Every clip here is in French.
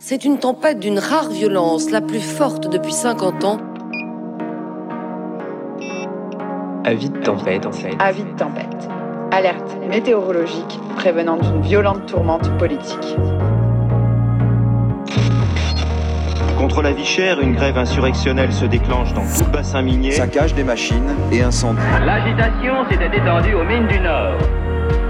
C'est une tempête d'une rare violence, la plus forte depuis 50 ans. Avis de tempête. Avis de tempête. Alerte météorologique prévenant d'une violente tourmente politique. Contre la vie chère, une grève insurrectionnelle se déclenche dans tout le bassin minier. Saccage des machines et incendie. L'agitation s'était étendue aux mines du Nord.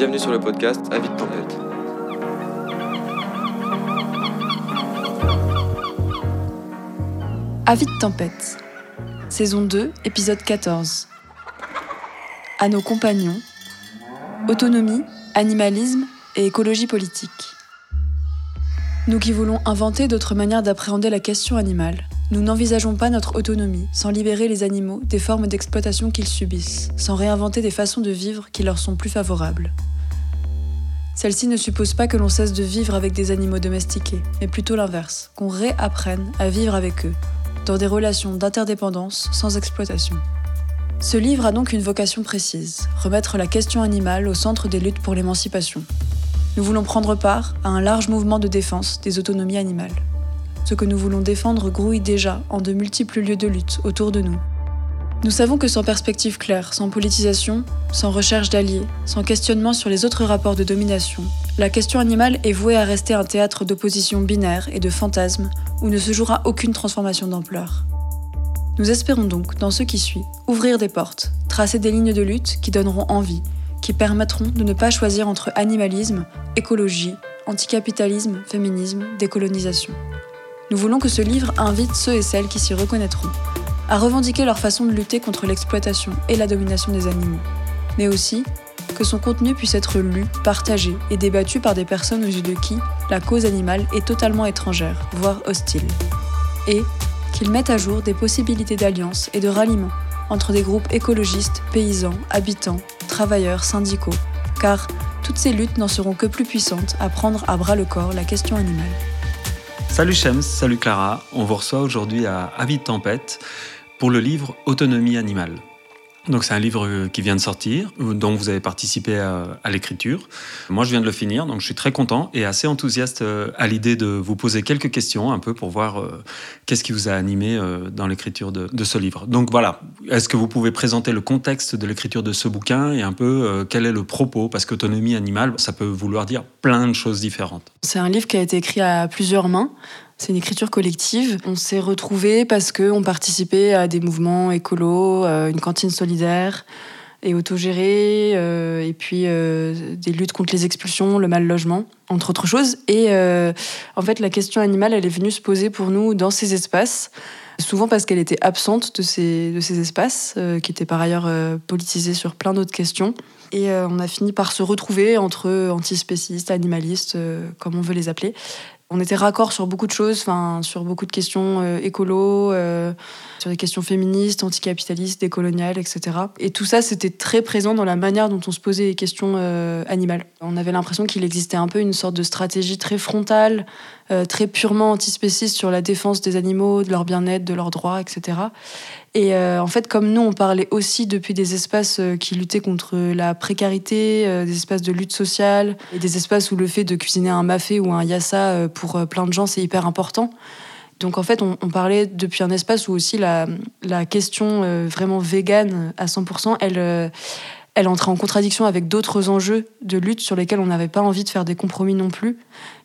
Bienvenue sur le podcast Avis de tempête. Avis de tempête. Saison 2, épisode 14. À nos compagnons. Autonomie, animalisme et écologie politique. Nous qui voulons inventer d'autres manières d'appréhender la question animale, nous n'envisageons pas notre autonomie sans libérer les animaux des formes d'exploitation qu'ils subissent, sans réinventer des façons de vivre qui leur sont plus favorables. Celle-ci ne suppose pas que l'on cesse de vivre avec des animaux domestiqués, mais plutôt l'inverse, qu'on réapprenne à vivre avec eux, dans des relations d'interdépendance sans exploitation. Ce livre a donc une vocation précise, remettre la question animale au centre des luttes pour l'émancipation. Nous voulons prendre part à un large mouvement de défense des autonomies animales. Ce que nous voulons défendre grouille déjà en de multiples lieux de lutte autour de nous. Nous savons que sans perspective claire, sans politisation, sans recherche d'alliés, sans questionnement sur les autres rapports de domination, la question animale est vouée à rester un théâtre d'opposition binaire et de fantasmes où ne se jouera aucune transformation d'ampleur. Nous espérons donc, dans ce qui suit, ouvrir des portes, tracer des lignes de lutte qui donneront envie, qui permettront de ne pas choisir entre animalisme, écologie, anticapitalisme, féminisme, décolonisation. Nous voulons que ce livre invite ceux et celles qui s'y reconnaîtront à revendiquer leur façon de lutter contre l'exploitation et la domination des animaux, mais aussi que son contenu puisse être lu, partagé et débattu par des personnes aux yeux de qui la cause animale est totalement étrangère, voire hostile. Et qu'il mette à jour des possibilités d'alliance et de ralliement entre des groupes écologistes, paysans, habitants, travailleurs, syndicaux, car toutes ces luttes n'en seront que plus puissantes à prendre à bras le corps la question animale. Salut Shems, salut Clara, on vous reçoit aujourd'hui à Avis Tempête pour le livre Autonomie animale. Donc c'est un livre qui vient de sortir, dont vous avez participé à, l'écriture. Moi je viens de le finir, donc je suis très content et assez enthousiaste euh, à l'idée de vous poser quelques questions un peu pour voir euh, qu'est-ce qui vous a animé euh, dans l'écriture de, ce livre. Donc voilà, est-ce que vous pouvez présenter le contexte de l'écriture de ce bouquin et un peu quel est le propos? Parce qu'autonomie animale, ça peut vouloir dire plein de choses différentes. C'est un livre qui a été écrit à plusieurs mains. C'est une écriture collective. On s'est retrouvés parce qu'on participait à des mouvements écolos, euh, une cantine solidaire et autogérée, euh, et puis euh, des luttes contre les expulsions, le mal logement, entre autres choses. Et en fait, la question animale, elle est venue se poser pour nous dans ces espaces, souvent parce qu'elle était absente de ces, de ces espaces, qui étaient par ailleurs politisés sur plein d'autres questions. Et on a fini par se retrouver entre antispécistes, animalistes, comme on veut les appeler, on était raccord sur beaucoup de choses, enfin, sur beaucoup de questions euh, écolo, euh, sur des questions féministes, anticapitalistes, décoloniales, etc. Et tout ça, c'était très présent dans la manière dont on se posait les questions euh, animales. On avait l'impression qu'il existait un peu une sorte de stratégie très frontale, très purement antispéciste sur la défense des animaux, de leur bien-être, de leurs droits, etc. Et en fait, comme nous, on parlait aussi depuis des espaces qui luttaient contre la précarité, des espaces de lutte sociale, et des espaces où le fait de cuisiner un mafé ou un yassa pour euh, plein de gens, c'est hyper important. Donc en fait, on, parlait depuis un espace où aussi la, la question euh, vraiment végane à 100%, elle, euh, elle entrait en contradiction avec d'autres enjeux de lutte sur lesquels on n'avait pas envie de faire des compromis non plus.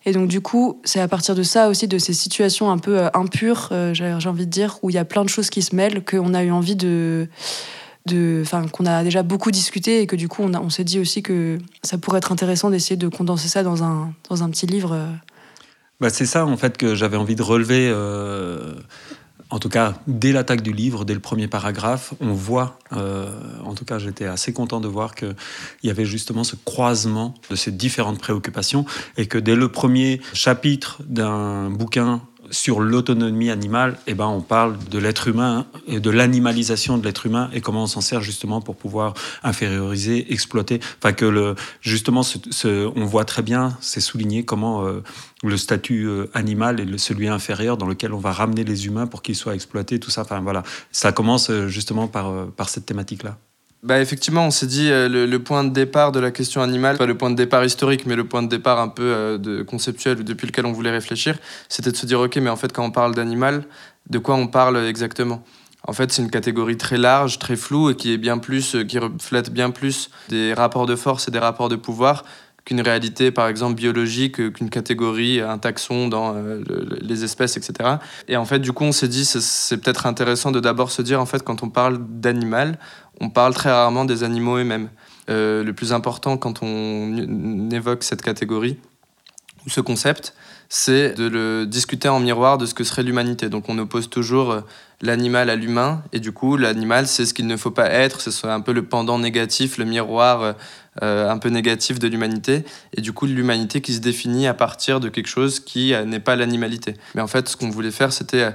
Et donc du coup, c'est à partir de ça aussi, de ces situations un peu impures, j'ai envie de dire, où il y a plein de choses qui se mêlent, qu'on a eu envie de... enfin, qu'on a déjà beaucoup discuté et que du coup, on, s'est dit aussi que ça pourrait être intéressant d'essayer de condenser ça dans un, dans un petit livre bah, c'est ça en fait que j'avais envie de relever. Euh, en tout cas, dès l'attaque du livre, dès le premier paragraphe, on voit, euh, en tout cas j'étais assez content de voir qu'il y avait justement ce croisement de ces différentes préoccupations et que dès le premier chapitre d'un bouquin sur l'autonomie animale, eh ben, on parle de l'être humain et de l'animalisation de l'être humain et comment on s'en sert justement pour pouvoir inférioriser, exploiter. Enfin, que le, justement, on voit très bien, c'est souligné comment euh, le statut euh, animal est celui inférieur dans lequel on va ramener les humains pour qu'ils soient exploités, tout ça. Enfin, voilà. Ça commence euh, justement par, par cette thématique-là. Bah effectivement, on s'est dit euh, le, point de départ de la question animale, pas le point de départ historique, mais le point de départ un peu euh, conceptuel depuis lequel on voulait réfléchir, c'était de se dire ok, mais en fait quand on parle d'animal, de quoi on parle exactement? En fait, c'est une catégorie très large, très floue et qui euh, qui reflète bien plus des rapports de force et des rapports de pouvoir qu'une réalité, par exemple, biologique, qu'une catégorie, un taxon dans les espèces, etc. Et en fait, du coup, on s'est dit, c'est peut-être intéressant de d'abord se dire, en fait, quand on parle d'animal, on parle très rarement des animaux eux-mêmes. Euh, le plus important quand on évoque cette catégorie ou ce concept, c'est de le discuter en miroir de ce que serait l'humanité. Donc on oppose toujours euh, l'animal à l'humain, et du coup l'animal c'est ce qu'il ne faut pas être, c'est un peu le pendant négatif, le miroir euh, un peu négatif de l'humanité, et du coup l'humanité qui se définit à partir de quelque chose qui n'est pas l'animalité. Mais en fait ce qu'on voulait faire c'était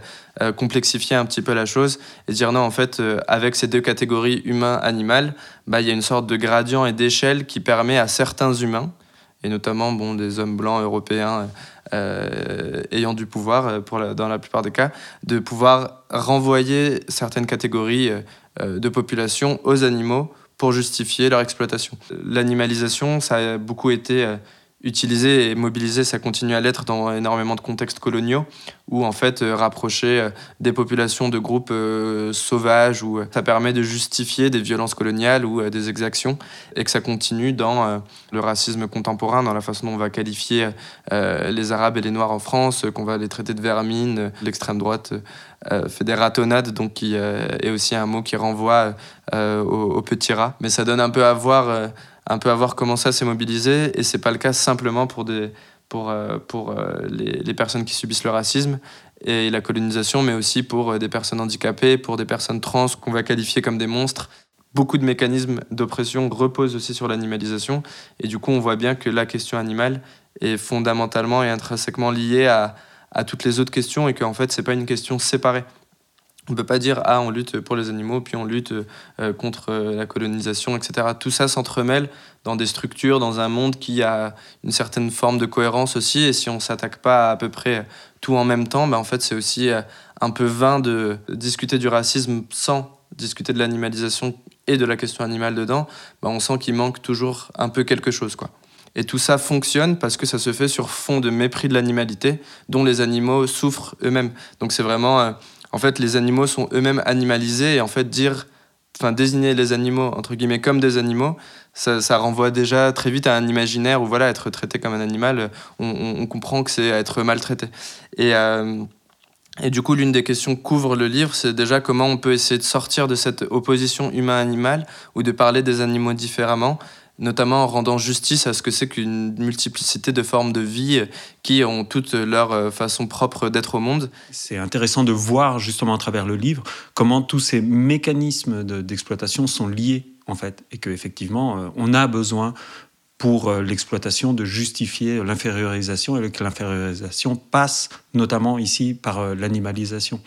complexifier un petit peu la chose et dire non en fait avec ces deux catégories humain-animal, bah, il y a une sorte de gradient et d'échelle qui permet à certains humains, et notamment des hommes blancs européens euh, ayant du pouvoir, euh, dans la plupart des cas, de pouvoir renvoyer certaines catégories euh, de population aux animaux pour justifier leur exploitation. L'animalisation, ça a beaucoup été utilisé et mobilisé, ça continue à l'être dans énormément de contextes coloniaux, où en fait euh, rapprocher euh, des populations de groupes euh, sauvages, où ça permet de justifier des violences coloniales ou des exactions, et que ça continue dans le racisme contemporain, dans la façon dont on va qualifier les Arabes et les Noirs en France, qu'on va les traiter de vermine, l'extrême droite fait des ratonnades, donc qui est aussi un mot qui renvoie aux, petits rats. Mais ça donne un peu à voir un peu à voir comment ça s'est mobilisé. Et c'est pas le cas simplement pour, des, pour, euh, pour euh, les, les, personnes qui subissent le racisme et la colonisation, mais aussi pour euh, des personnes handicapées, pour des personnes trans qu'on va qualifier comme des monstres. Beaucoup de mécanismes d'oppression reposent aussi sur l'animalisation. Et du coup, on voit bien que la question animale est fondamentalement et intrinsèquement liée à, à toutes les autres questions et qu'en fait, c'est pas une question séparée. On ne peut pas dire ah on lutte pour les animaux puis on lutte euh, contre euh, la colonisation etc. Tout ça s'entremêle dans des structures, dans un monde qui a une certaine forme de cohérence aussi et si on s'attaque pas à, peu près tout en même temps, ben en fait c'est aussi euh, un peu vain de discuter du racisme sans discuter de l'animalisation et de la question animale dedans. Ben on sent qu'il manque toujours un peu quelque chose quoi. Et tout ça fonctionne parce que ça se fait sur fond de mépris de l'animalité dont les animaux souffrent eux-mêmes. Donc c'est vraiment en fait, les animaux sont eux-mêmes animalisés et en fait, dire, enfin, désigner les animaux, entre guillemets, comme des animaux, ça, renvoie déjà très vite à un imaginaire où, voilà, être traité comme un animal, on, comprend que c'est être maltraité. Et, euh, et du coup, l'une des questions qu'ouvre le livre, c'est déjà comment on peut essayer de sortir de cette opposition humain-animal ou de parler des animaux différemment notamment en rendant justice à ce que c'est qu'une multiplicité de formes de vie qui ont toutes leur euh, façon propre d'être au monde. C'est intéressant de voir justement à travers le livre comment tous ces mécanismes d'exploitation sont liés en fait et qu'effectivement euh, on a besoin pour euh, l'exploitation de justifier l'infériorisation et que l'infériorisation passe notamment ici par euh, l'animalisation.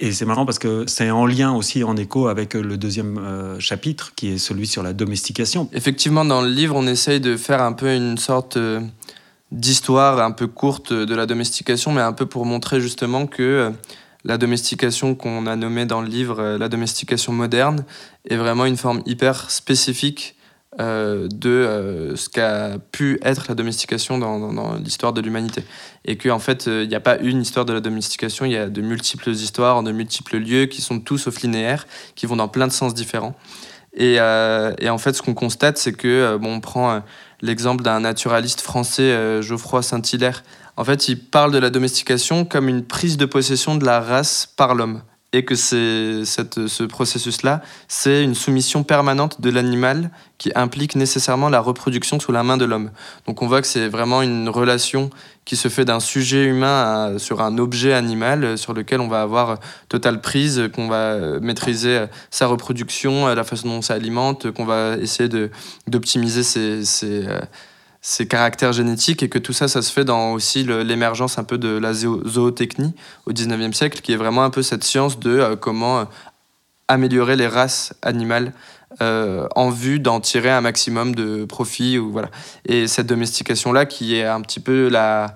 Et c'est marrant parce que c'est en lien aussi, en écho avec euh, le deuxième chapitre qui est celui sur la domestication. Effectivement, dans le livre, on essaye de faire un peu une sorte d'histoire un peu courte de la domestication, mais un peu pour montrer justement que la domestication qu'on a nommée dans le livre, la domestication moderne, est vraiment une forme hyper spécifique euh, de euh, ce qu'a pu être la domestication dans, l'histoire de l'humanité. Et qu'en en fait, euh, il n'y a pas une histoire de la domestication, il y a de multiples histoires, de multiples lieux qui sont tous sauf linéaires, qui vont dans plein de sens différents. Et, et en fait, ce qu'on constate, c'est que, bon, on prend l'exemple d'un naturaliste français, Geoffroy Saint-Hilaire. En fait, il parle de la domestication comme une prise de possession de la race par l'homme et que cette, ce processus-là, c'est une soumission permanente de l'animal qui implique nécessairement la reproduction sous la main de l'homme. Donc on voit que c'est vraiment une relation qui se fait d'un sujet humain sur un objet animal sur lequel on va avoir totale prise, qu'on va maîtriser sa reproduction, la façon dont on s'alimente, qu'on va essayer d'optimiser ses, ses caractères génétiques et que tout ça, ça se fait dans aussi l'émergence un peu de la zootechnie au 19e siècle, qui est vraiment un peu cette science de euh, comment euh, améliorer les races animales euh, en vue d'en tirer un maximum de profit. Ou, voilà. Et cette domestication-là, qui est un petit peu la,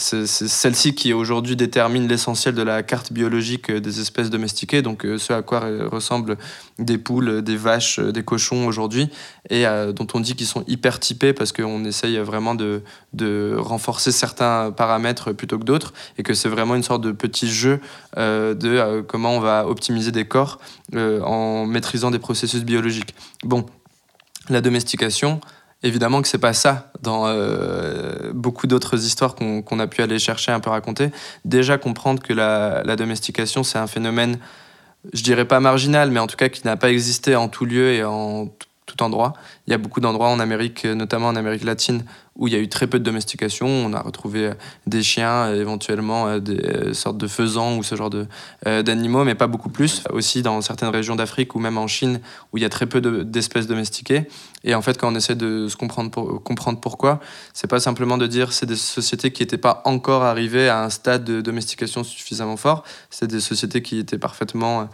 c'est celle-ci qui aujourd'hui détermine l'essentiel de la carte biologique euh, des espèces domestiquées, donc euh, ce à quoi ressemblent des poules, des vaches, euh, des cochons aujourd'hui, et dont on dit qu'ils sont hyper typés parce qu'on essaye vraiment de, de, renforcer certains paramètres plutôt que d'autres, et que c'est vraiment une sorte de petit jeu de comment on va optimiser des corps en maîtrisant des processus biologiques. Bon, la domestication, Évidemment que c'est pas ça dans euh, beaucoup d'autres histoires qu'on a pu aller chercher un peu raconter. Déjà comprendre que la, la domestication c'est un phénomène, je dirais pas marginal, mais en tout cas qui n'a pas existé en tout lieu et en endroit. Il y a beaucoup d'endroits en Amérique, notamment en Amérique latine, où il y a eu très peu de domestication. On a retrouvé euh, des chiens, euh, éventuellement euh, des sortes de faisans ou ce genre d'animaux, mais pas beaucoup plus. Aussi dans certaines régions d'Afrique ou même en Chine, où il y a très peu d'espèces domestiquées. Et en fait, quand on essaie de se comprendre, pour, comprendre pourquoi, c'est pas simplement de dire c'est des sociétés qui n'étaient pas encore arrivées à un stade de domestication suffisamment fort. C'est des sociétés qui étaient parfaitement,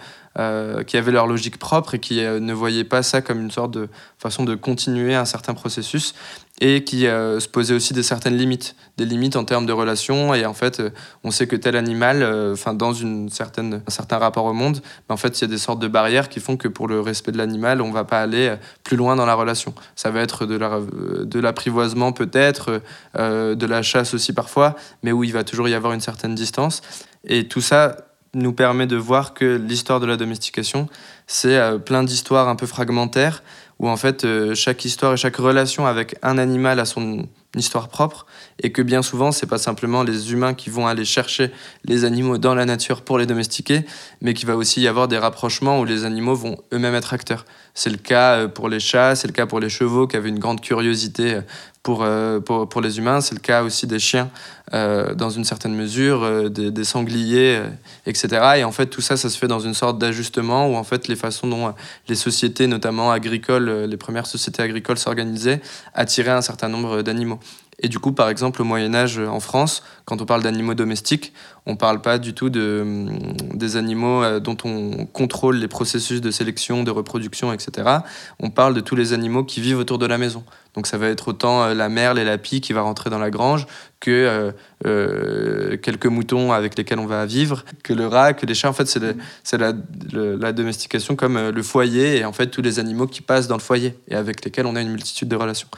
qui avaient leur logique propre et qui ne voyaient pas ça comme une sorte de façon de continuer un certain processus et qui euh, se posait aussi des certaines limites, des limites en termes de relations. Et en fait, euh, on sait que tel animal, euh, enfin dans une certaine, un certain rapport au monde, mais en fait, il y a des sortes de barrières qui font que pour le respect de l'animal, on va pas aller plus loin dans la relation. Ça va être de l'apprivoisement peut-être, de la chasse aussi parfois, mais où il va toujours y avoir une certaine distance. Et tout ça nous permet de voir que l'histoire de la domestication, c'est plein d'histoires un peu fragmentaires où en fait euh, chaque histoire et chaque relation avec un animal a son histoire propre et que bien souvent c'est pas simplement les humains qui vont aller chercher les animaux dans la nature pour les domestiquer mais qu'il va aussi y avoir des rapprochements où les animaux vont eux-mêmes être acteurs. C'est le cas euh, pour les chats c'est le cas pour les chevaux qui avaient une grande curiosité euh, pour, pour, pour les humains. C'est le cas aussi des chiens dans une certaine mesure des, sangliers etc et en fait tout ça ça se fait dans une sorte d'ajustement où en fait les façons dont les sociétés notamment agricoles les premières sociétés agricoles s'organisaient attiraient un certain nombre d'animaux et du coup, par exemple, au Moyen Âge en France, quand on parle d'animaux domestiques, on ne parle pas du tout de, hum, des animaux euh, dont on contrôle les processus de sélection, de reproduction, etc. On parle de tous les animaux qui vivent autour de la maison. Donc ça va être autant euh, la merle et la pie qui va rentrer dans la grange que euh, quelques moutons avec lesquels on va vivre, que le rat, que les chats. En fait, c'est la, domestication comme le foyer et en fait tous les animaux qui passent dans le foyer et avec lesquels on a une multitude de relations.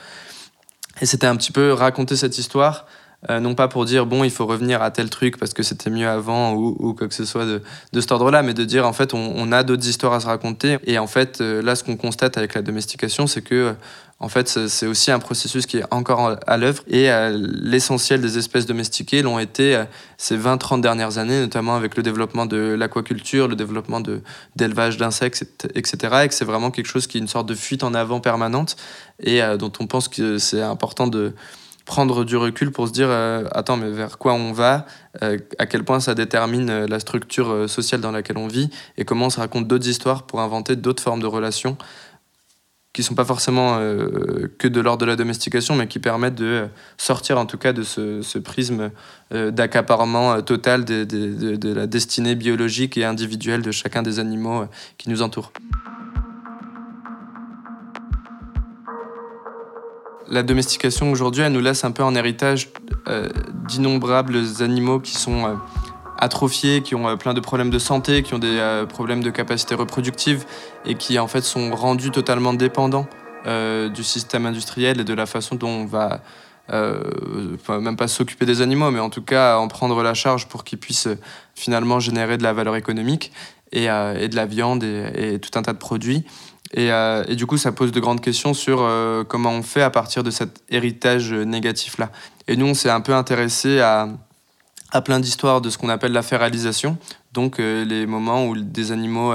Et c'était un petit peu raconter cette histoire, euh, non pas pour dire bon, il faut revenir à tel truc parce que c'était mieux avant ou, ou, quoi que ce soit de, de cet ordre-là, mais de dire en fait on, a d'autres histoires à se raconter. Et en fait, euh, là, ce qu'on constate avec la domestication, c'est que euh, en fait, c'est aussi un processus qui est encore à l'œuvre et l'essentiel des espèces domestiquées l'ont été ces 20-30 dernières années, notamment avec le développement de l'aquaculture, le développement d'élevage d'insectes, etc. Et que c'est vraiment quelque chose qui est une sorte de fuite en avant permanente et dont on pense que c'est important de prendre du recul pour se dire euh, attends mais vers quoi on va euh, à quel point ça détermine euh, la structure sociale dans laquelle on vit et comment on se raconte d'autres histoires pour inventer d'autres formes de relations qui sont pas forcément que de l'ordre de la domestication mais qui permettent de sortir en tout cas de ce, prisme d'accaparement total de, de, la destinée biologique et individuelle de chacun des animaux qui nous entourent. La domestication aujourd'hui, elle nous laisse un peu en héritage euh, d'innombrables animaux qui sont euh, atrophiés, qui ont euh, plein de problèmes de santé, qui ont des problèmes de capacité reproductive et qui en fait sont rendus totalement dépendants du système industriel et de la façon dont on va même pas s'occuper des animaux, mais en tout cas en prendre la charge pour qu'ils puissent finalement générer de la valeur économique et, de la viande et, tout un tas de produits. Euh, et, du coup, ça pose de grandes questions sur euh, comment on fait à partir de cet héritage négatif-là. Et nous, on s'est un peu intéressé à, à plein d'histoires de ce qu'on appelle la donc les moments où des animaux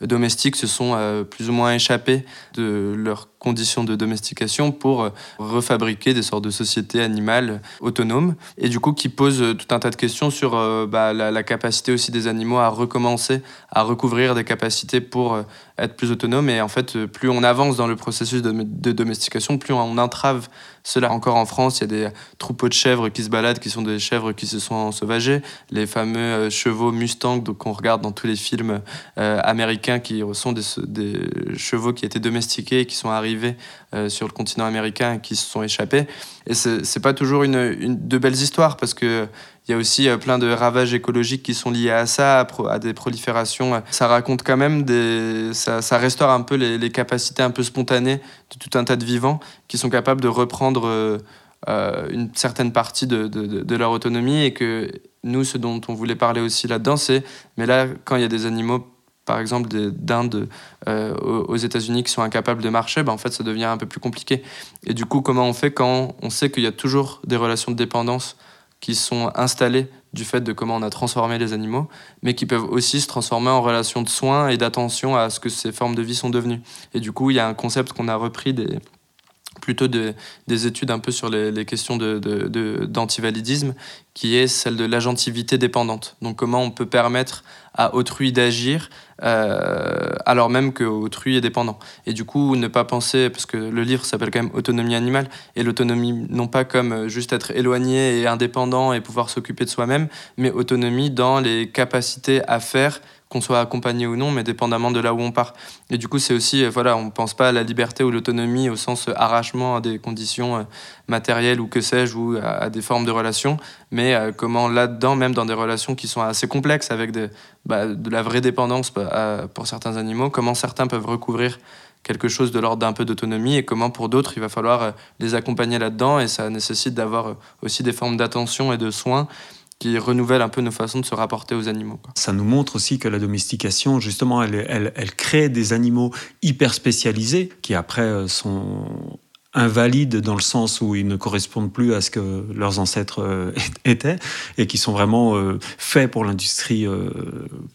domestiques se sont plus ou moins échappés de leurs conditions de domestication pour refabriquer des sortes de sociétés animales autonomes et du coup qui posent tout un tas de questions sur bah, la, capacité aussi des animaux à recommencer à recouvrir des capacités pour être plus autonomes. Et en fait plus on avance dans le processus de, domestication plus on entrave cela. Encore en France il y a des troupeaux de chèvres qui se baladent qui sont des chèvres qui se sont ensauvagées les fameux chevaux Mustang qu'on regarde dans tous les films américains qui sont des, chevaux qui étaient domestiqués et qui sont arrivés euh, sur le continent américain et qui se sont échappés. Et c'est pas toujours une, de belles histoires parce que il y a aussi euh, plein de ravages écologiques qui sont liés à ça, à, des proliférations. Ça raconte quand même des. Ça, restaure un peu les, capacités un peu spontanées de tout un tas de vivants qui sont capables de reprendre euh, une certaine partie de, de, de, leur autonomie et que nous, ce dont on voulait parler aussi là-dedans, c'est. Mais là, quand il y a des animaux par exemple d'Inde euh, aux États-Unis qui sont incapables de marcher, ben en fait ça devient un peu plus compliqué. Et du coup, comment on fait quand on sait qu'il y a toujours des relations de dépendance qui sont installées du fait de comment on a transformé les animaux, mais qui peuvent aussi se transformer en relations de soins et d'attention à ce que ces formes de vie sont devenues. Et du coup, il y a un concept qu'on a repris des, plutôt de, des études un peu sur les, questions d'antivalidisme, de, qui est celle de l'agentivité dépendante. Donc comment on peut permettre à autrui d'agir euh, alors même qu'autrui est dépendant. Et du coup, ne pas penser, parce que le livre s'appelle quand même Autonomie animale, et l'autonomie non pas comme juste être éloigné et indépendant et pouvoir s'occuper de soi-même, mais autonomie dans les capacités à faire qu'on soit accompagné ou non, mais dépendamment de là où on part. Et du coup, c'est aussi, euh, voilà, on ne pense pas à la liberté ou l'autonomie au sens euh, arrachement à des conditions euh, matérielles ou que sais-je, ou à, des formes de relations, mais comment là-dedans, même dans des relations qui sont assez complexes, avec de, bah, de la vraie dépendance bah, pour certains animaux, comment certains peuvent recouvrir quelque chose de l'ordre d'un peu d'autonomie et comment pour d'autres il va falloir les accompagner là-dedans et ça nécessite d'avoir aussi des formes d'attention et de soins qui renouvelle un peu nos façons de se rapporter aux animaux. Ça nous montre aussi que la domestication, justement, elle, elle, elle crée des animaux hyper spécialisés qui après euh, sont invalides dans le sens où ils ne correspondent plus à ce que leurs ancêtres euh, étaient et qui sont vraiment euh, faits pour l'industrie euh,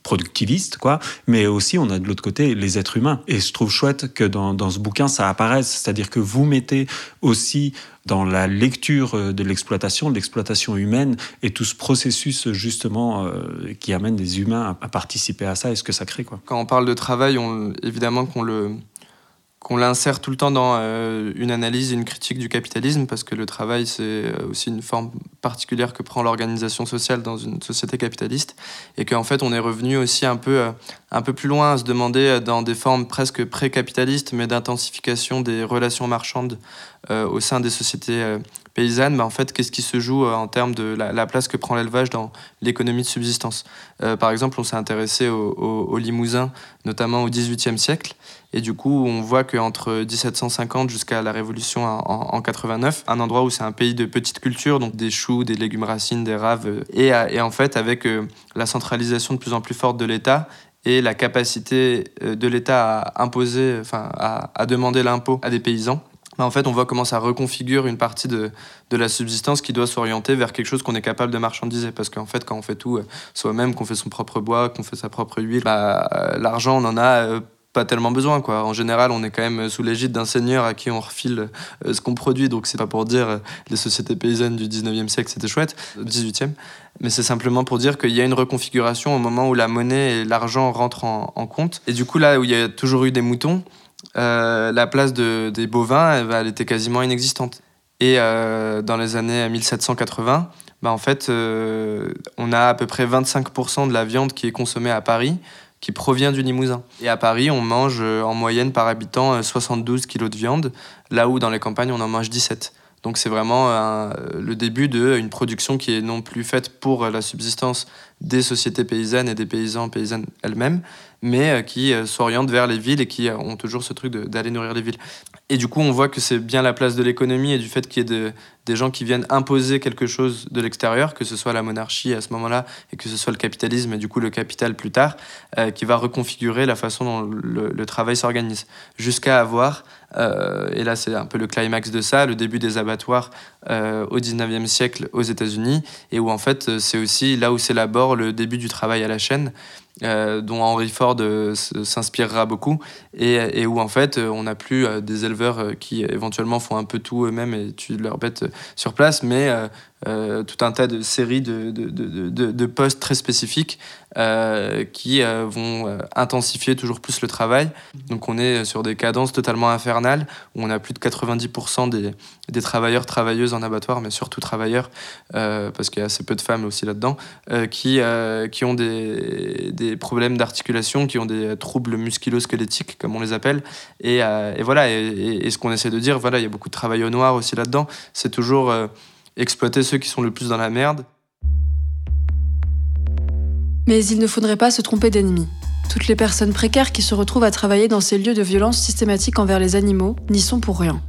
productiviste, quoi. Mais aussi, on a de l'autre côté les êtres humains. Et je trouve chouette que dans, ce bouquin, ça apparaisse. C'est-à-dire que vous mettez aussi dans la lecture de l'exploitation, de l'exploitation humaine et tout ce processus justement qui amène des humains à, participer à ça et ce que ça crée. Quoi. Quand on parle de travail, on, évidemment qu'on le qu'on l'insère tout le temps dans euh, une analyse, une critique du capitalisme, parce que le travail, c'est euh, aussi une forme particulière que prend l'organisation sociale dans une société capitaliste, et qu'en fait, on est revenu aussi un peu, euh, un peu plus loin à se demander, dans des formes presque pré-capitalistes, mais d'intensification des relations marchandes au sein des sociétés paysannes, bah, en fait, qu'est-ce qui se joue en termes de la, place que prend l'élevage dans l'économie de subsistance? par exemple, on s'est intéressé au, au, au Limousin, notamment au XVIIIe siècle, et du coup, on voit qu'entre 1750 jusqu'à la Révolution en, 89, un endroit où c'est un pays de petite culture, donc des choux, des légumes racines, des raves, euh, et, et en fait, avec euh, la centralisation de plus en plus forte de l'État, et la capacité euh, de l'État à imposer, enfin à, demander l'impôt à des paysans, bah, en fait, on voit comment ça reconfigure une partie de, de la subsistance qui doit s'orienter vers quelque chose qu'on est capable de marchandiser. Parce qu'en fait, quand on fait tout soi-même, qu'on fait son propre bois, qu'on fait sa propre huile, bah, l'argent, on en a pas tellement besoin quoi. En général, on est quand même sous l'égide d'un seigneur à qui on refile euh, ce qu'on produit, donc c'est pas pour dire euh, les sociétés paysannes du 19e siècle c'était chouette, 18e, mais c'est simplement pour dire qu'il y a une reconfiguration au moment où la monnaie et l'argent rentrent en, compte. Et du coup là où il y a toujours eu des moutons, euh, la place de, des bovins, elle, était quasiment inexistante. Et dans les années 1780, bah en fait, on a à peu près 25% de la viande qui est consommée à Paris qui provient du Limousin. Et à Paris, on mange euh, en moyenne par habitant 72 euh, kg de viande, là où dans les campagnes, on en mange 17. Donc c'est vraiment euh, le début d'une production qui est non plus faite pour la subsistance des sociétés paysannes et des paysans paysannes elles-mêmes, mais qui s'orientent vers les villes et qui ont toujours ce truc d'aller nourrir les villes. Et du coup, on voit que c'est bien la place de l'économie et du fait qu'il y ait des gens qui viennent imposer quelque chose de l'extérieur, que ce soit la monarchie à ce moment-là et que ce soit le capitalisme et du coup le capital plus tard, euh, qui va reconfigurer la façon dont le, travail s'organise, jusqu'à avoir euh, et là, c'est un peu le climax de ça, le début des abattoirs euh, au 19e siècle aux États-Unis, et où en fait, c'est aussi là où s'élabore le début du travail à la chaîne, euh, dont Henry Ford euh, s'inspirera beaucoup, et, et, où en fait on n'a plus euh, des éleveurs qui éventuellement font un peu tout eux-mêmes et tuent leurs bêtes sur place, mais euh, tout un tas de séries de, de, de, postes très spécifiques euh, qui euh, vont intensifier toujours plus le travail. Donc on est sur des cadences totalement infernales où on a plus de 90% des, des, travailleurs, travailleuses en abattoir, mais surtout travailleurs, parce qu'il y a assez peu de femmes aussi là-dedans, qui, qui ont des, des problèmes d'articulation, qui ont des troubles musculo-squelettiques, comme on les appelle. Et, et voilà, et, et, ce qu'on essaie de dire, voilà, il y a beaucoup de travail au noir aussi là-dedans. C'est toujours exploiter ceux qui sont le plus dans la merde. Mais il ne faudrait pas se tromper d'ennemis. Toutes les personnes précaires qui se retrouvent à travailler dans ces lieux de violence systématique envers les animaux n'y sont pour rien.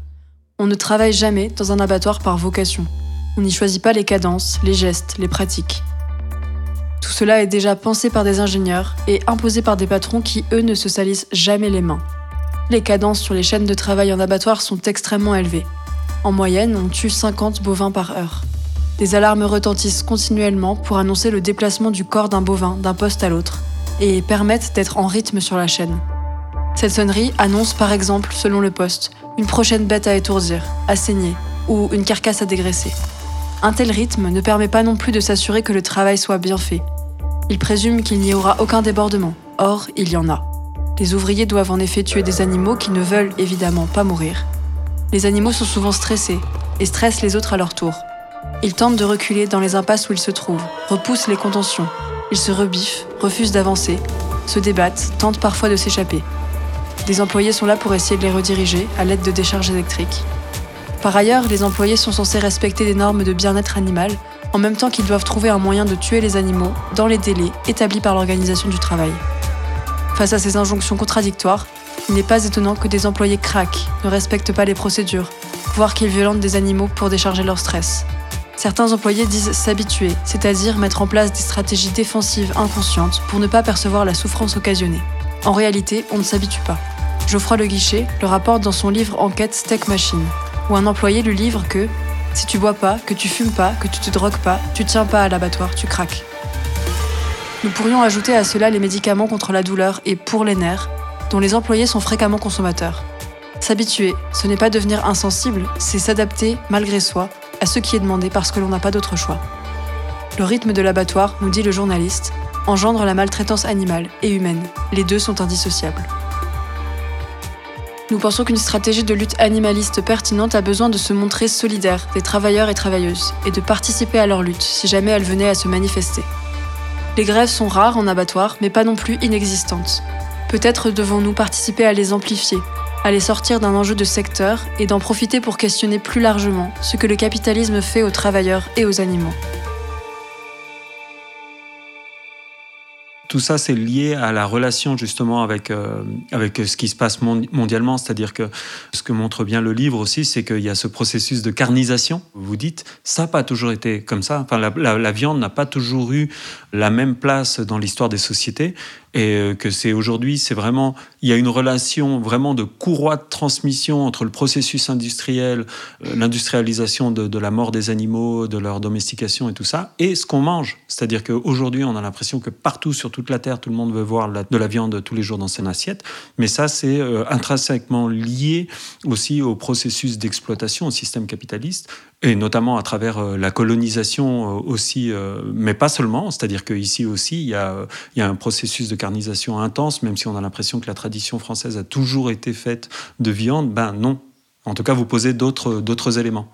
On ne travaille jamais dans un abattoir par vocation. On n'y choisit pas les cadences, les gestes, les pratiques. Tout cela est déjà pensé par des ingénieurs et imposé par des patrons qui, eux, ne se salissent jamais les mains. Les cadences sur les chaînes de travail en abattoir sont extrêmement élevées. En moyenne, on tue 50 bovins par heure. Des alarmes retentissent continuellement pour annoncer le déplacement du corps d'un bovin d'un poste à l'autre et permettent d'être en rythme sur la chaîne. Cette sonnerie annonce par exemple, selon le poste, une prochaine bête à étourdir, à saigner ou une carcasse à dégraisser. Un tel rythme ne permet pas non plus de s'assurer que le travail soit bien fait. Il présume qu'il n'y aura aucun débordement. Or, il y en a. Les ouvriers doivent en effet tuer des animaux qui ne veulent évidemment pas mourir, les animaux sont souvent stressés et stressent les autres à leur tour. Ils tentent de reculer dans les impasses où ils se trouvent, repoussent les contentions. Ils se rebiffent, refusent d'avancer, se débattent, tentent parfois de s'échapper. Des employés sont là pour essayer de les rediriger à l'aide de décharges électriques. Par ailleurs, les employés sont censés respecter des normes de bien-être animal, en même temps qu'ils doivent trouver un moyen de tuer les animaux dans les délais établis par l'organisation du travail. Face à ces injonctions contradictoires, il n'est pas étonnant que des employés craquent, ne respectent pas les procédures, voire qu'ils violentent des animaux pour décharger leur stress. Certains employés disent s'habituer, c'est-à-dire mettre en place des stratégies défensives inconscientes pour ne pas percevoir la souffrance occasionnée. En réalité, on ne s'habitue pas. Geoffroy Le Guichet le rapporte dans son livre Enquête Steak Machine, où un employé lui livre que si tu bois pas, que tu fumes pas, que tu te drogues pas, tu tiens pas à l'abattoir, tu craques. Nous pourrions ajouter à cela les médicaments contre la douleur et pour les nerfs, dont les employés sont fréquemment consommateurs. S'habituer, ce n'est pas devenir insensible, c'est s'adapter, malgré soi, à ce qui est demandé parce que l'on n'a pas d'autre choix. Le rythme de l'abattoir, nous dit le journaliste, engendre la maltraitance animale et humaine. Les deux sont indissociables. Nous pensons qu'une stratégie de lutte animaliste pertinente a besoin de se montrer solidaire des travailleurs et travailleuses et de participer à leur lutte si jamais elle venait à se manifester. Les grèves sont rares en abattoir, mais pas non plus inexistantes. Peut-être devons-nous participer à les amplifier, à les sortir d'un enjeu de secteur et d'en profiter pour questionner plus largement ce que le capitalisme fait aux travailleurs et aux animaux. tout ça, c'est lié à la relation justement avec, euh, ce qui se passe mondialement. C'est-à-dire que ce que montre bien le livre aussi, c'est qu'il y a ce processus de carnisation. Vous dites, ça n'a pas toujours été comme ça. La viande n'a pas toujours eu la même place dans l'histoire des sociétés et euh, que c'est aujourd'hui, c'est vraiment, il y a une relation vraiment de courroie de transmission entre le processus industriel, euh, l'industrialisation de, de, la mort des animaux, de leur domestication et tout ça, et ce qu'on mange. C'est-à-dire qu'aujourd'hui, on a l'impression que partout sur toute la Terre, tout le monde veut voir de la viande tous les jours dans son assiette, mais ça, c'est euh, intrinsèquement lié aussi au processus d'exploitation, au système capitaliste, et notamment à travers euh, la colonisation euh, aussi, euh, mais pas seulement. C'est-à-dire qu'ici aussi, il y, a, il y a un processus de carnisation intense, même si on a l'impression que la tradition française a toujours été faite de viande. Ben non. En tout cas, vous posez d'autres éléments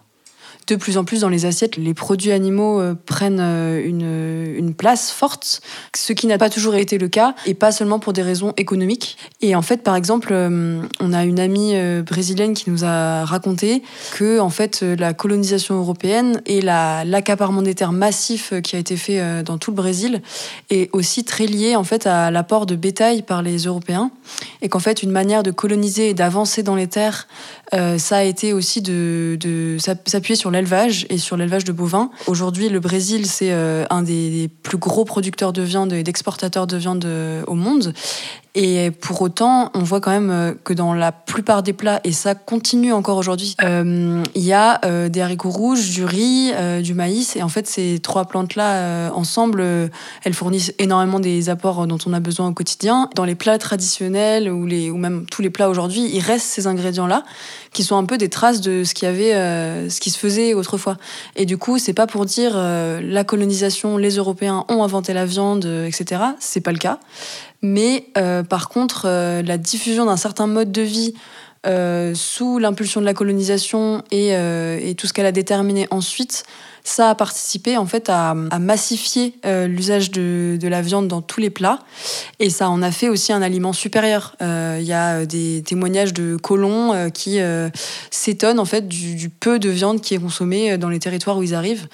de plus en plus dans les assiettes, les produits animaux euh, prennent euh, une, une, place forte, ce qui n'a pas toujours été le cas, et pas seulement pour des raisons économiques. Et en fait, par exemple, euh, on a une amie brésilienne qui nous a raconté que en fait, la colonisation européenne et l'accaparement des terres massif qui a été fait dans tout le Brésil est aussi très lié en fait à l'apport de bétail par les Européens, et qu'en fait, une manière de coloniser et d'avancer dans les terres, ça a été aussi de, s'appuyer sur l'élevage et sur l'élevage de bovins. Aujourd'hui, le Brésil, c'est un des plus gros producteurs de viande et d'exportateurs de viande au monde. Et pour autant, on voit quand même euh, que dans la plupart des plats, et ça continue encore aujourd'hui, euh, il y a euh, des haricots rouges, du riz, du maïs. Et en fait, ces trois plantes-là, ensemble, elles fournissent énormément des apports dont on a besoin au quotidien. Dans les plats traditionnels ou, les, ou même tous les plats aujourd'hui, il reste ces ingrédients-là qui sont un peu des traces de ce qui avait, ce qui se faisait autrefois. Et du coup, c'est pas pour dire la colonisation, les Européens ont inventé la viande, etc. C'est pas le cas. Mais euh, par contre, euh, la diffusion d'un certain mode de vie euh, sous l'impulsion de la colonisation et, tout ce qu'elle a déterminé ensuite, ça a participé en fait à, massifier l'usage de, la viande dans tous les plats et ça en a fait aussi un aliment supérieur. Il y a des témoignages de colons qui s'étonnent en fait du, peu de viande qui est consommée dans les territoires où ils arrivent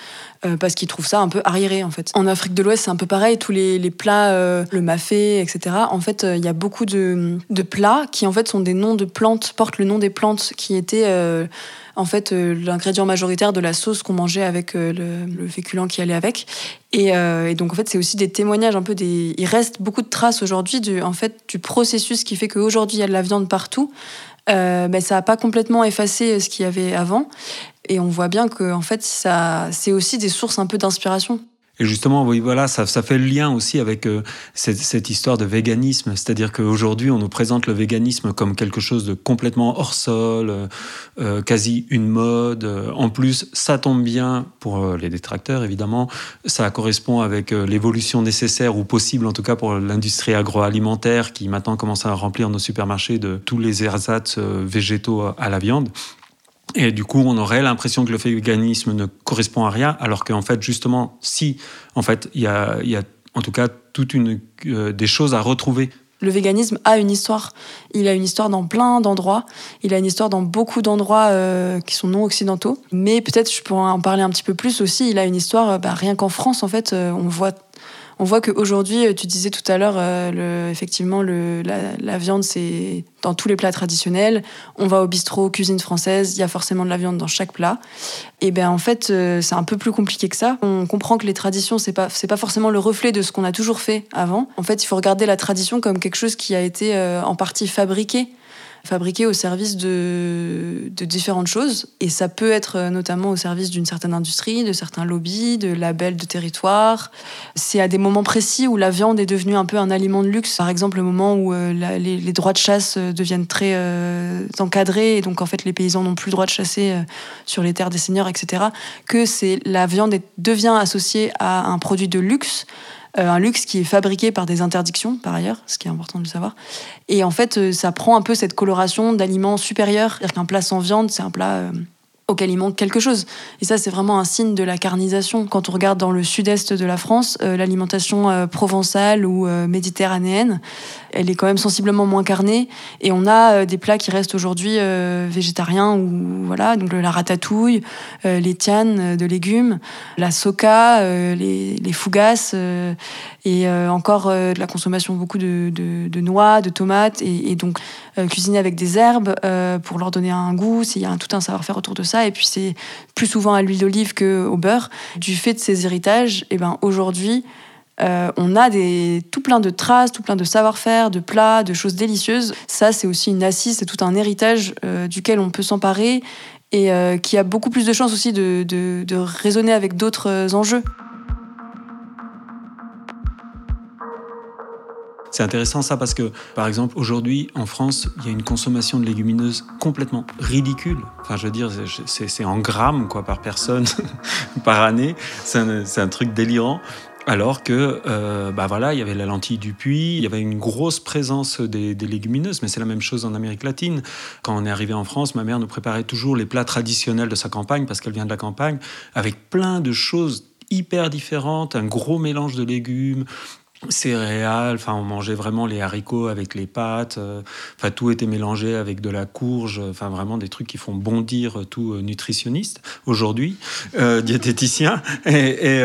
parce qu'ils trouvent ça un peu arriéré en fait. En Afrique de l'Ouest, c'est un peu pareil, tous les, plats, le mafé, etc. En fait, il y a beaucoup de, plats qui en fait sont des noms de plantes, portent le nom des plantes qui étaient en fait euh, l'ingrédient majoritaire de la sauce qu'on mangeait avec euh, le, féculent qui allait avec. Euh, et, donc en fait c'est aussi des témoignages un peu des. Il reste beaucoup de traces aujourd'hui du en fait du processus qui fait qu'aujourd'hui il y a de la viande partout. mais ça n'a pas complètement effacé ce qu'il y avait avant. Et on voit bien que en fait ça c'est aussi des sources un peu d'inspiration. Et justement, voilà, ça, fait le lien aussi avec euh, cette, histoire de véganisme. C'est-à-dire qu'aujourd'hui, on nous présente le véganisme comme quelque chose de complètement hors sol, euh, euh quasi une mode. En plus, ça tombe bien pour les détracteurs, évidemment. Ça correspond avec l'évolution nécessaire ou possible, en tout cas pour l'industrie agroalimentaire qui maintenant commence à remplir nos supermarchés de tous les ersatz végétaux à la viande. Et du coup, on aurait l'impression que le véganisme ne correspond à rien, alors qu'en fait, justement, si, en fait, il y a, y a, en tout cas toute une euh, des choses à retrouver. Le véganisme a une histoire. Il a une histoire dans plein d'endroits. Il a une histoire dans beaucoup d'endroits euh, qui sont non occidentaux. Mais peut-être je pourrais en parler un petit peu plus aussi. Il a une histoire, euh, bah, rien qu'en France, en fait, on voit on voit qu'aujourd'hui, euh, tu disais tout à l'heure, euh, effectivement, le, la, viande, c'est dans tous les plats traditionnels. On va au bistrot, cuisine française, il y a forcément de la viande dans chaque plat. Et bien, en fait, euh, c'est un peu plus compliqué que ça. On comprend que les traditions, c'est pas, c'est pas forcément le reflet de ce qu'on a toujours fait avant. En fait, il faut regarder la tradition comme quelque chose qui a été en partie fabriqué fabriqué au service de, de, différentes choses. Et ça peut être euh, notamment au service d'une certaine industrie, de certains lobbies, de labels de territoire. C'est à des moments précis où la viande est devenue un peu un aliment de luxe. Par exemple, le moment où euh, les, droits de chasse euh, deviennent très encadrés et donc en fait les paysans n'ont plus le droit de chasser sur les terres des seigneurs, etc. Que c'est la viande devient associée à un produit de luxe euh, un luxe qui est fabriqué par des interdictions, par ailleurs, ce qui est important de le savoir. Et en fait, euh, ça prend un peu cette coloration d'aliments supérieurs. C'est-à-dire qu'un plat sans viande, c'est un plat euh, auquel il manque quelque chose. Et ça, c'est vraiment un signe de la carnisation. Quand on regarde dans le sud-est de la France, euh, l'alimentation euh, provençale ou euh, méditerranéenne, elle est quand même sensiblement moins carnée. Et on a des plats qui restent aujourd'hui végétariens, ou voilà, donc la ratatouille, les tianes de légumes, la soca, les, les fougasses, et encore de la consommation beaucoup de, noix, de tomates, et, donc cuisiner avec des herbes pour leur donner un goût. Il y a tout un savoir-faire autour de ça et puis c'est plus souvent à l'huile d'olive qu'au beurre. Du fait de ces héritages, et eh ben aujourd'hui, euh, on a tout plein de traces, tout plein de savoir-faire, de plats, de choses délicieuses. Ça, c'est aussi une assise, c'est tout un héritage euh, duquel on peut s'emparer et euh, qui a beaucoup plus de chances aussi de, de, de résonner avec d'autres enjeux. C'est intéressant ça parce que, par exemple, aujourd'hui, en France, il y a une consommation de légumineuses complètement ridicule. Enfin, je veux dire, c'est en grammes quoi, par personne, par année. C'est un, truc délirant. Alors que, euh, bah voilà, il y avait la lentille du puits, il y avait une grosse présence des légumineuses, mais c'est la même chose en Amérique latine. Quand on est arrivé en France, ma mère nous préparait toujours les plats traditionnels de sa campagne, parce qu'elle vient de la campagne, avec plein de choses hyper différentes, un gros mélange de légumes, céréales, enfin on mangeait vraiment les haricots avec les pâtes, euh, enfin tout était mélangé avec de la courge, enfin vraiment des trucs qui font bondir tout euh, nutritionniste aujourd'hui, euh, diététicien. Et,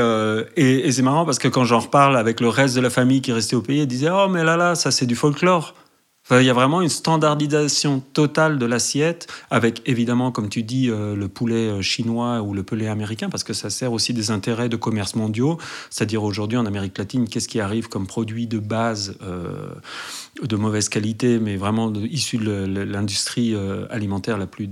et, c'est marrant parce que quand j'en reparle avec le reste de la famille qui restait au pays, ils disaient oh mais là là ça c'est du folklore. Il y a vraiment une standardisation totale de l'assiette, avec évidemment, comme tu dis, euh, le poulet euh, chinois ou le poulet américain, parce que ça sert aussi des intérêts de commerce mondiaux. C'est-à-dire aujourd'hui en Amérique latine, qu'est-ce qui arrive comme produit de base euh, de mauvaise qualité, mais vraiment issu de l'industrie alimentaire la plus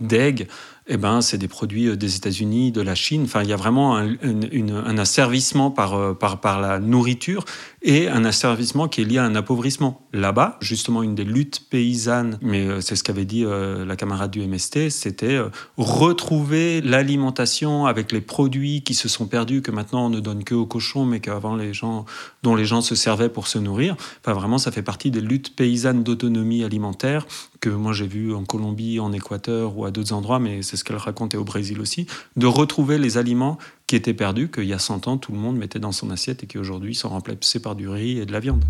deg eh ben, c'est des produits euh, des États-Unis, de la Chine. Enfin, il y a vraiment un, asservissement par, euh, par, par la nourriture et un asservissement qui est lié à un appauvrissement. Là-bas, justement, une des luttes paysannes, mais euh, c'est ce qu'avait dit la camarade du MST, c'était retrouver l'alimentation avec les produits qui se sont perdus, que maintenant on ne donne que aux cochons, mais qu'avant les gens, dont les gens se servaient pour se nourrir. Enfin, vraiment, ça fait partie des luttes paysannes d'autonomie alimentaire que moi j'ai vu en Colombie, en Équateur ou à d'autres endroits, mais c'est ce qu'elle racontait au Brésil aussi, de retrouver les aliments qui étaient perdus, qu'il y a 100 ans, tout le monde mettait dans son assiette et qui aujourd'hui sont remplacés par du riz et de la viande.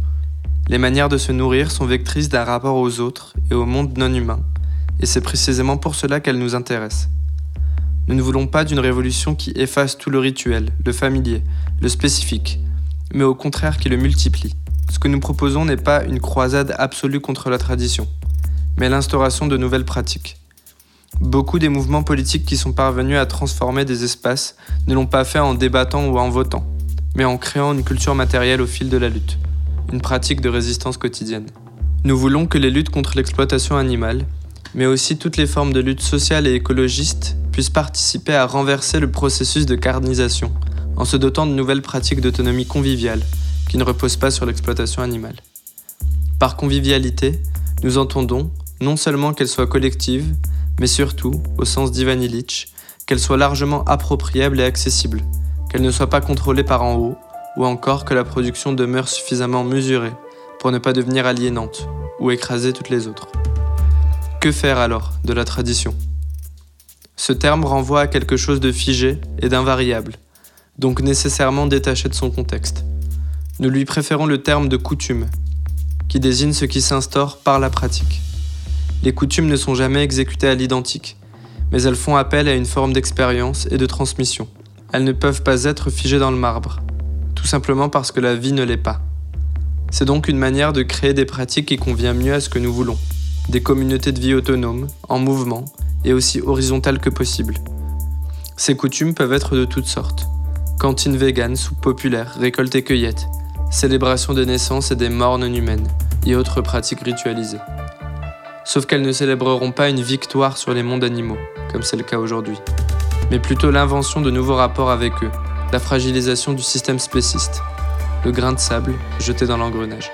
Les manières de se nourrir sont vectrices d'un rapport aux autres et au monde non humain, et c'est précisément pour cela qu'elles nous intéressent. Nous ne voulons pas d'une révolution qui efface tout le rituel, le familier, le spécifique, mais au contraire qui le multiplie. Ce que nous proposons n'est pas une croisade absolue contre la tradition, mais l'instauration de nouvelles pratiques. Beaucoup des mouvements politiques qui sont parvenus à transformer des espaces ne l'ont pas fait en débattant ou en votant, mais en créant une culture matérielle au fil de la lutte, une pratique de résistance quotidienne. Nous voulons que les luttes contre l'exploitation animale, mais aussi toutes les formes de lutte sociale et écologiste, puissent participer à renverser le processus de carnisation en se dotant de nouvelles pratiques d'autonomie conviviale qui ne reposent pas sur l'exploitation animale. Par convivialité, nous entendons non seulement qu'elle soit collective, mais surtout, au sens d'Ivan Illich, qu'elle soit largement appropriable et accessible, qu'elle ne soit pas contrôlée par en haut, ou encore que la production demeure suffisamment mesurée pour ne pas devenir aliénante ou écraser toutes les autres. Que faire alors de la tradition? Ce terme renvoie à quelque chose de figé et d'invariable, donc nécessairement détaché de son contexte. Nous lui préférons le terme de coutume, qui désigne ce qui s'instaure par la pratique les coutumes ne sont jamais exécutées à l'identique, mais elles font appel à une forme d'expérience et de transmission. Elles ne peuvent pas être figées dans le marbre, tout simplement parce que la vie ne l'est pas. C'est donc une manière de créer des pratiques qui convient mieux à ce que nous voulons, des communautés de vie autonomes, en mouvement, et aussi horizontales que possible. Ces coutumes peuvent être de toutes sortes. Cantines véganes, soupe populaire, récolte et cueillette, célébration des naissances et des morts non humaines, et autres pratiques ritualisées sauf qu'elles ne célébreront pas une victoire sur les mondes animaux, comme c'est le cas aujourd'hui, mais plutôt l'invention de nouveaux rapports avec eux, la fragilisation du système spéciste, le grain de sable jeté dans l'engrenage.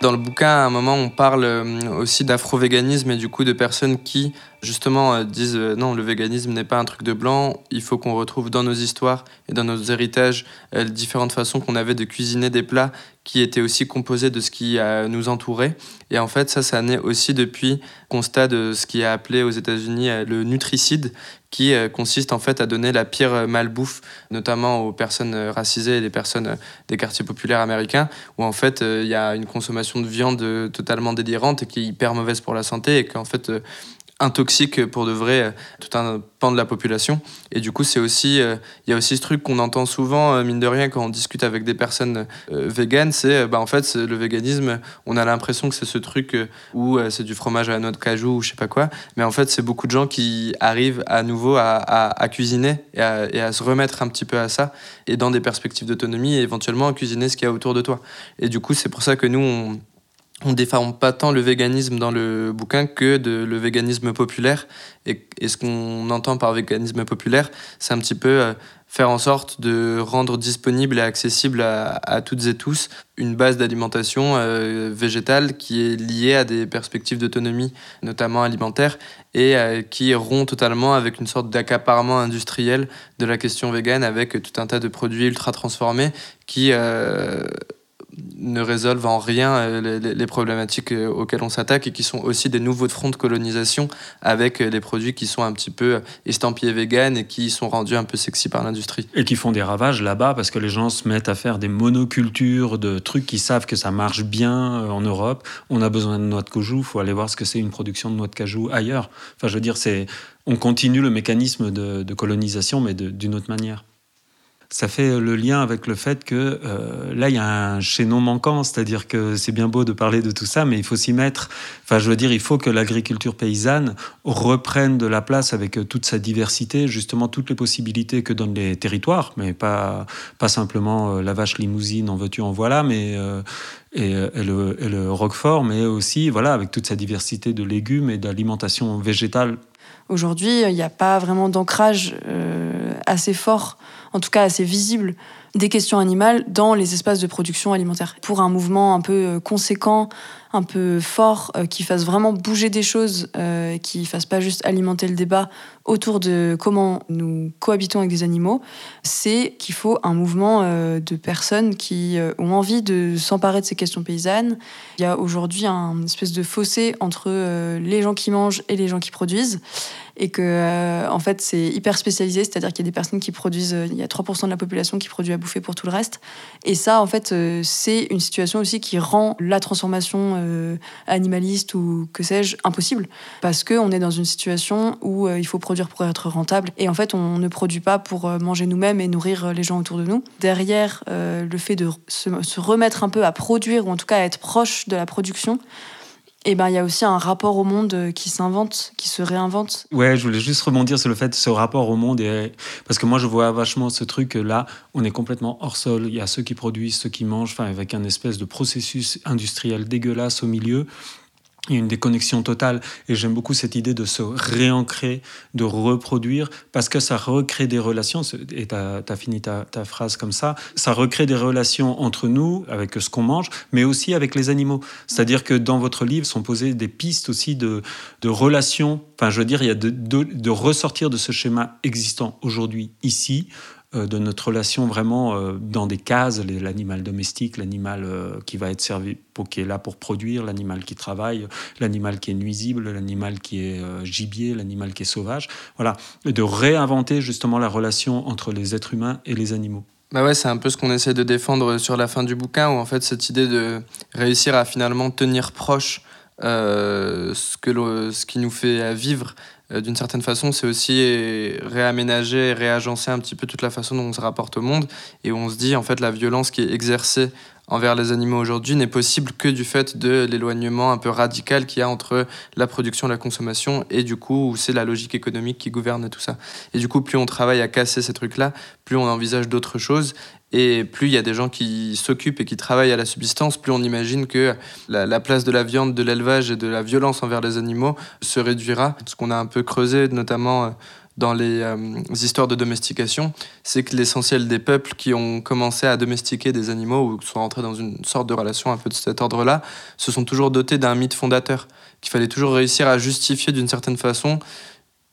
Dans le bouquin, à un moment, on parle euh, aussi d'afro-véganisme et du coup de personnes qui, justement, euh, disent euh, non, le véganisme n'est pas un truc de blanc, il faut qu'on retrouve dans nos histoires et dans nos héritages les différentes façons qu'on avait de cuisiner des plats qui était aussi composé de ce qui nous entourait. Et en fait, ça, ça naît aussi depuis constat de ce qui est appelé aux États-Unis euh, le nutricide, qui euh, consiste en fait à donner la pire malbouffe, notamment aux personnes racisées et les personnes des quartiers populaires américains, où en fait il y a une consommation de viande totalement délirante et qui est hyper mauvaise pour la santé et qu'en fait intoxique pour de vrai euh, tout un pan de la population. Et du coup, c'est aussi, euh, il y a aussi ce truc qu'on entend souvent, euh, mine de rien, quand on discute avec des personnes véganes, c'est, bah, en fait, le véganisme, on a l'impression que c'est ce truc où c'est du fromage à la noix de cajou ou je sais pas quoi. Mais en fait, c'est beaucoup de gens qui arrivent à nouveau à, à, cuisiner et à, et à, se remettre un petit peu à ça et dans des perspectives d'autonomie et éventuellement à cuisiner ce qu'il y a autour de toi. Et du coup, c'est pour ça que nous, on, on déforme pas tant le véganisme dans le bouquin que le véganisme populaire. Et, ce qu'on entend par véganisme populaire, c'est un petit peu euh, faire en sorte de rendre disponible et accessible à, toutes et tous une base d'alimentation euh, végétale qui est liée à des perspectives d'autonomie, notamment alimentaire, et euh, qui rompt totalement avec une sorte d'accaparement industriel de la question végane avec tout un tas de produits ultra transformés qui ne résolvent en rien euh, les, problématiques euh, auxquelles on s'attaque et qui sont aussi des nouveaux fronts de colonisation avec euh, les produits qui sont un petit peu estampillés vegan et qui sont rendus un peu sexy par l'industrie. Et qui font des ravages là-bas parce que les gens se mettent à faire des monocultures de trucs qui savent que ça marche bien en Europe. On a besoin de noix de cajou, il faut aller voir ce que c'est une production de noix de cajou ailleurs. Enfin, je veux dire, c'est on continue le mécanisme de colonisation, mais d'une autre manière. Ça fait le lien avec le fait que euh, là, il y a un chaînon manquant, c'est-à-dire que c'est bien beau de parler de tout ça, mais il faut s'y mettre. Enfin, je veux dire, il faut que l'agriculture paysanne reprenne de la place avec euh, toute sa diversité, justement toutes les possibilités que donnent les territoires, mais pas, pas simplement euh, la vache limousine, en veux-tu, en voilà, mais et, le, et, roquefort, mais aussi voilà avec toute sa diversité de légumes et d'alimentation végétale. Aujourd'hui, il n'y a pas vraiment d'ancrage assez fort en tout cas assez visible, des questions animales dans les espaces de production alimentaire. Pour un mouvement un peu euh, conséquent, un peu fort, euh, qui fasse vraiment bouger des choses, euh, qui fasse pas juste alimenter le débat autour de comment nous cohabitons avec des animaux, c'est qu'il faut un mouvement de personnes qui ont envie de s'emparer de ces questions paysannes. Il y a aujourd'hui un espèce de fossé entre les gens qui mangent et les gens qui produisent et que euh, en fait c'est hyper spécialisé, c'est-à-dire qu'il y a des personnes qui produisent, euh, il y a 3% de la population qui produit à bouffer pour tout le reste. Et ça, en fait, euh, c'est une situation aussi qui rend la transformation animaliste ou que sais-je impossible, parce qu'on est dans une situation où il faut produire pour être rentable, et en fait on ne produit pas pour manger nous-mêmes et nourrir les gens autour de nous. Derrière le fait de se, se remettre un peu à produire, ou en tout cas à être proche de la production, et ben il y a aussi un rapport au monde euh, qui s'invente, qui se réinvente. Ouais, je voulais juste rebondir sur le fait de ce rapport au monde et parce que moi je vois vachement ce truc là, on est complètement hors sol. Il y a ceux qui produisent, ceux qui mangent, enfin avec un espèce de processus industriel dégueulasse au milieu il y a une déconnexion totale et j'aime beaucoup cette idée de se réancrer, de reproduire, parce que ça recrée des relations, et tu as, fini ta, ta, phrase comme ça, ça recrée des relations entre nous, avec ce qu'on mange, mais aussi avec les animaux. C'est-à-dire que dans votre livre sont posées des pistes aussi de, de relations, enfin je veux dire, il y a de, de, ressortir de ce schéma existant aujourd'hui, ici, de notre relation vraiment euh, dans des cases, l'animal domestique, l'animal euh, qui va être servi, qui est là pour produire, l'animal qui travaille, l'animal qui est nuisible, l'animal qui est gibier, l'animal qui est sauvage. Voilà, de réinventer justement la relation entre les êtres humains et les animaux. Bah ouais, c'est un peu ce qu'on essaie de défendre sur la fin du bouquin, où en fait cette idée de réussir à finalement tenir proche ce, que ce qui nous fait vivre euh, d'une certaine façon, c'est aussi réaménager, réagencer un petit peu toute la façon dont on se rapporte au monde et on se dit en fait la violence qui est exercée envers les animaux aujourd'hui n'est possible que du fait de l'éloignement un peu radical qu'il y a entre la production et la consommation et du coup c'est la logique économique qui gouverne tout ça. Et du coup, plus on travaille à casser ces trucs-là, plus on envisage d'autres choses et plus il y a des gens qui s'occupent et qui travaillent à la subsistance, plus on imagine que la, place de la viande, de l'élevage et de la violence envers les animaux se réduira. Ce qu'on a un peu creusé, notamment euh, dans les euh, histoires de domestication, c'est que l'essentiel des peuples qui ont commencé à domestiquer des animaux ou sont entrés dans une sorte de relation un peu de cet ordre-là, se sont toujours dotés d'un mythe fondateur, qu'il fallait toujours réussir à justifier d'une certaine façon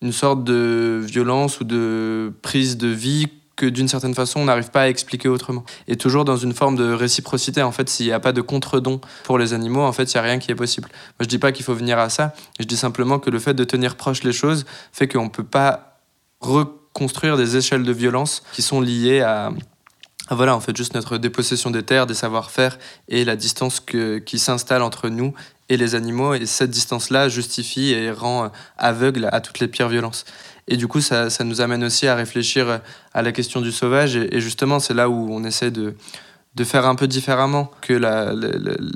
une sorte de violence ou de prise de vie d'une certaine façon on n'arrive pas à expliquer autrement. Et toujours dans une forme de réciprocité, en fait, s'il n'y a pas de contre-don pour les animaux, en fait, il n'y a rien qui est possible. Moi, je dis pas qu'il faut venir à ça, je dis simplement que le fait de tenir proche les choses fait qu'on ne peut pas reconstruire des échelles de violence qui sont liées à, voilà, en fait, juste notre dépossession des terres, des savoir-faire et la distance qui s'installe entre nous et les animaux. Et cette distance-là justifie et rend aveugle à toutes les pires violences. Et du coup, ça, ça, nous amène aussi à réfléchir à la question du sauvage. Et, justement, c'est là où on essaie de, de faire un peu différemment que la,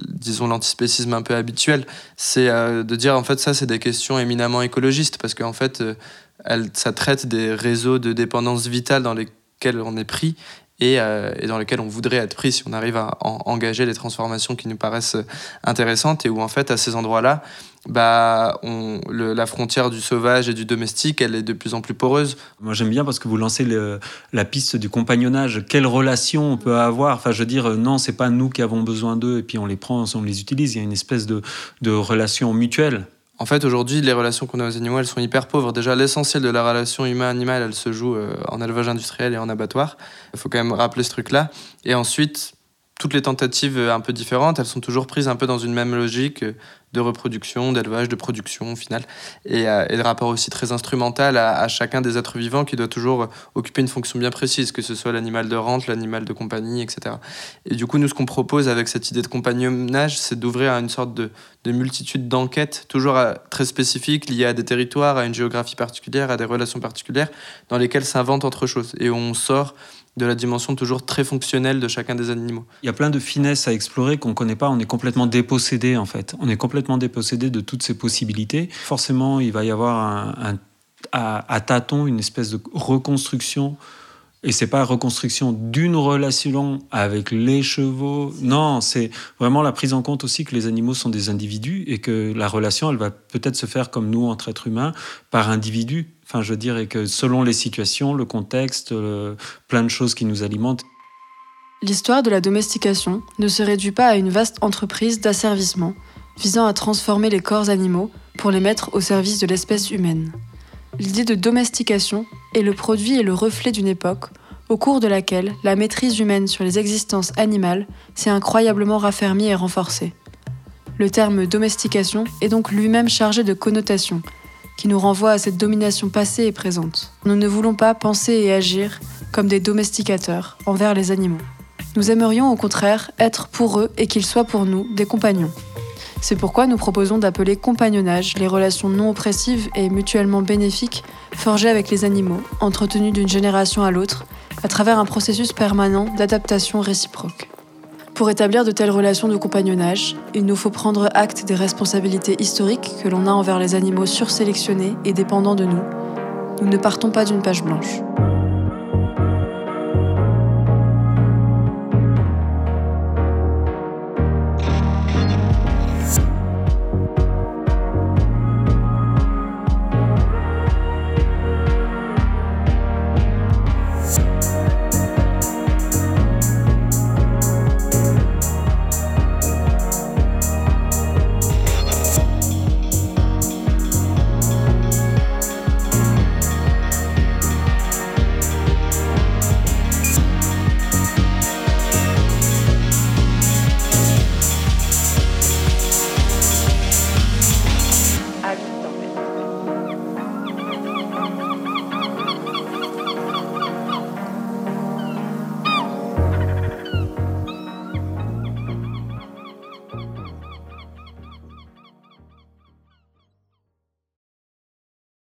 disons l'antispécisme un peu habituel. C'est euh, de dire en fait ça c'est des questions éminemment écologistes parce qu'en fait euh, elle, ça traite des réseaux de dépendance vitale dans lesquels on est pris et, euh, et, dans lesquels on voudrait être pris si on arrive à engager les transformations qui nous paraissent intéressantes et où en fait à ces endroits-là bah, on, la frontière du sauvage et du domestique, elle est de plus en plus poreuse. Moi, j'aime bien parce que vous lancez la piste du compagnonnage. Quelle relation on peut avoir? Enfin, je veux dire, non, c'est pas nous qui avons besoin d'eux et puis on les prend, on les utilise. Il y a une espèce de, de relation mutuelle. En fait, aujourd'hui, les relations qu'on a aux animaux, elles sont hyper pauvres. Déjà, l'essentiel de la relation humain-animal, elle se joue euh, en élevage industriel et en abattoir. Il faut quand même rappeler ce truc-là. Et ensuite, toutes les tentatives un peu différentes, elles sont toujours prises un peu dans une même logique de reproduction, d'élevage, de production au final, et, euh, et de rapport aussi très instrumental à, chacun des êtres vivants qui doit toujours occuper une fonction bien précise, que ce soit l'animal de rente, l'animal de compagnie, etc. Et du coup, nous, ce qu'on propose avec cette idée de compagnonnage, c'est d'ouvrir à une sorte de, de multitude d'enquêtes, toujours euh, très spécifiques, liées à des territoires, à une géographie particulière, à des relations particulières, dans lesquelles s'invente autre chose. Et on sort de la dimension toujours très fonctionnelle de chacun des animaux. Il y a plein de finesses à explorer qu'on ne connaît pas. On est complètement dépossédé, en fait. On est complètement dépossédé de toutes ces possibilités. Forcément, il va y avoir un, à, à tâtons une espèce de reconstruction et c'est pas reconstruction d'une relation avec les chevaux. Non, c'est vraiment la prise en compte aussi que les animaux sont des individus et que la relation, elle va peut-être se faire comme nous entre êtres humains par individus. Enfin, je et que selon les situations, le contexte, plein de choses qui nous alimentent. L'histoire de la domestication ne se réduit pas à une vaste entreprise d'asservissement visant à transformer les corps animaux pour les mettre au service de l'espèce humaine. L'idée de domestication est le produit et le reflet d'une époque au cours de laquelle la maîtrise humaine sur les existences animales s'est incroyablement raffermie et renforcée. Le terme domestication est donc lui-même chargé de connotations, qui nous renvoient à cette domination passée et présente. Nous ne voulons pas penser et agir comme des domesticateurs envers les animaux. Nous aimerions au contraire être pour eux et qu'ils soient pour nous des compagnons. C'est pourquoi nous proposons d'appeler compagnonnage les relations non oppressives et mutuellement bénéfiques forgées avec les animaux, entretenues d'une génération à l'autre, à travers un processus permanent d'adaptation réciproque. Pour établir de telles relations de compagnonnage, il nous faut prendre acte des responsabilités historiques que l'on a envers les animaux sursélectionnés et dépendants de nous. Nous ne partons pas d'une page blanche.